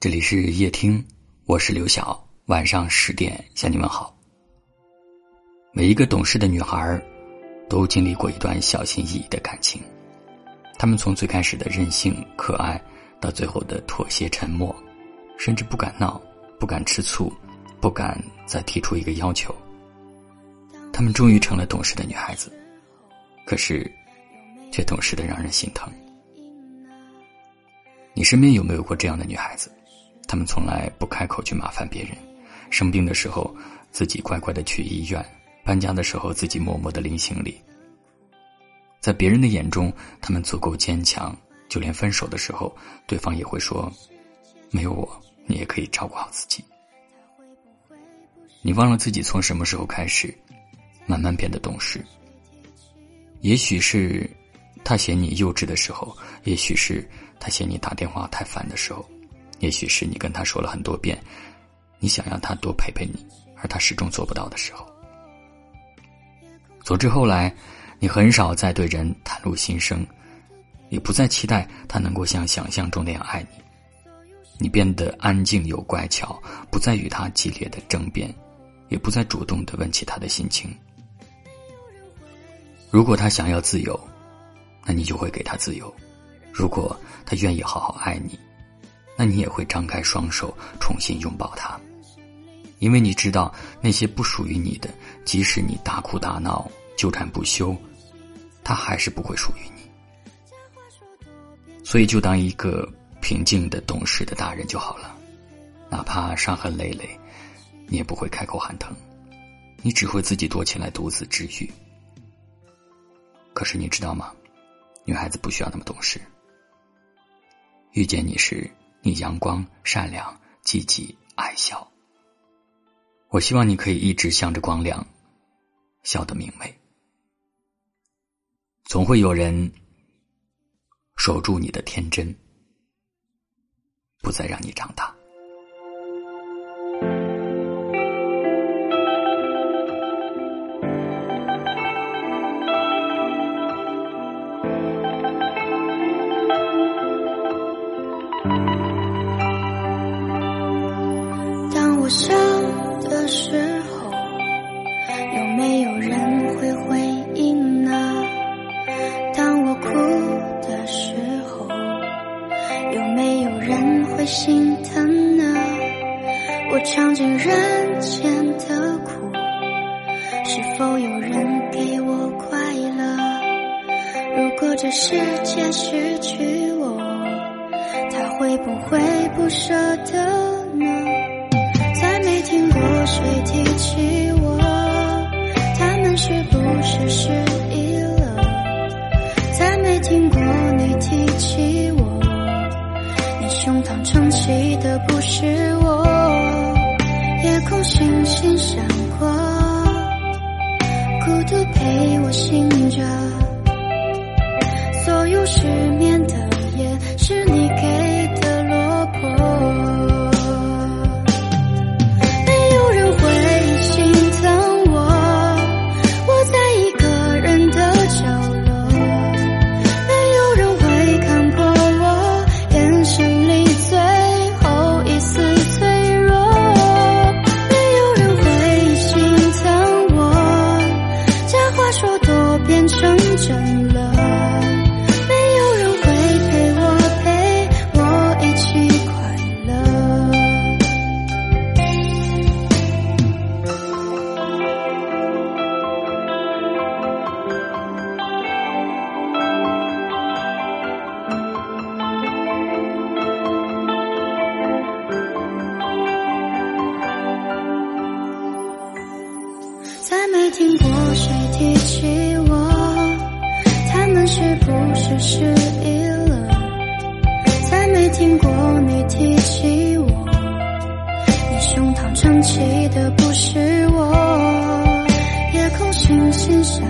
这里是夜听，我是刘晓。晚上十点向你们好。每一个懂事的女孩，都经历过一段小心翼翼的感情。她们从最开始的任性可爱，到最后的妥协沉默，甚至不敢闹，不敢吃醋，不敢再提出一个要求。她们终于成了懂事的女孩子，可是，却懂事的让人心疼。你身边有没有过这样的女孩子？他们从来不开口去麻烦别人，生病的时候自己乖乖的去医院，搬家的时候自己默默的拎行李。在别人的眼中，他们足够坚强，就连分手的时候，对方也会说：“没有我，你也可以照顾好自己。”你忘了自己从什么时候开始，慢慢变得懂事。也许是他嫌你幼稚的时候，也许是他嫌你打电话太烦的时候。也许是你跟他说了很多遍，你想让他多陪陪你，而他始终做不到的时候。总之后来，你很少再对人袒露心声，也不再期待他能够像想象中那样爱你。你变得安静又乖巧，不再与他激烈的争辩，也不再主动的问起他的心情。如果他想要自由，那你就会给他自由；如果他愿意好好爱你。那你也会张开双手重新拥抱他，因为你知道那些不属于你的，即使你大哭大闹、纠缠不休，他还是不会属于你。所以，就当一个平静的、懂事的大人就好了，哪怕伤痕累累，你也不会开口喊疼，你只会自己躲起来独自治愈。可是你知道吗？女孩子不需要那么懂事。遇见你时。你阳光、善良、积极、爱笑。我希望你可以一直向着光亮，笑得明媚。总会有人守住你的天真，不再让你长大。笑的时候，有没有人会回应呢？当我哭的时候，有没有人会心疼呢？我尝尽人间的苦，是否有人给我快乐？如果这世界失去我，他会不会不舍得？谁提起我？他们是不是失忆了？再没听过你提起我，你胸膛撑起的不是我。夜空星星闪过，孤独陪我醒着，所有失眠的夜是你给。不是失忆了？再没听过你提起我，你胸膛撑起的不是我。夜空星星闪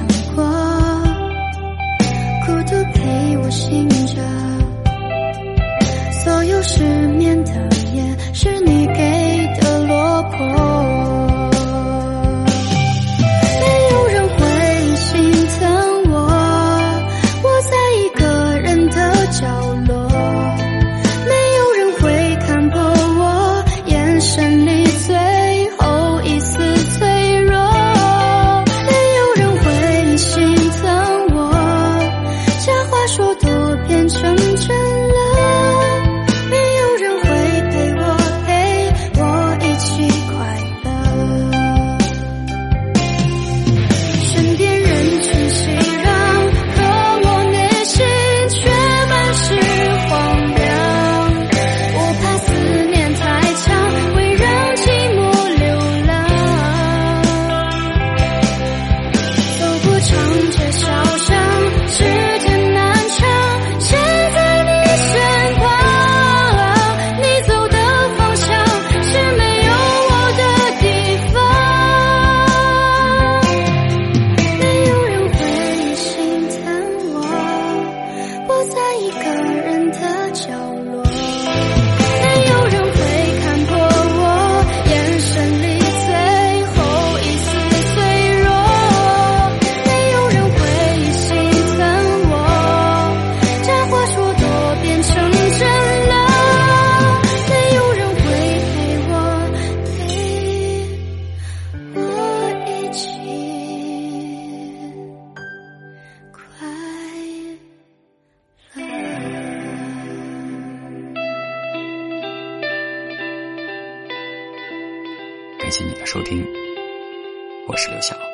感谢你的收听，我是刘晓。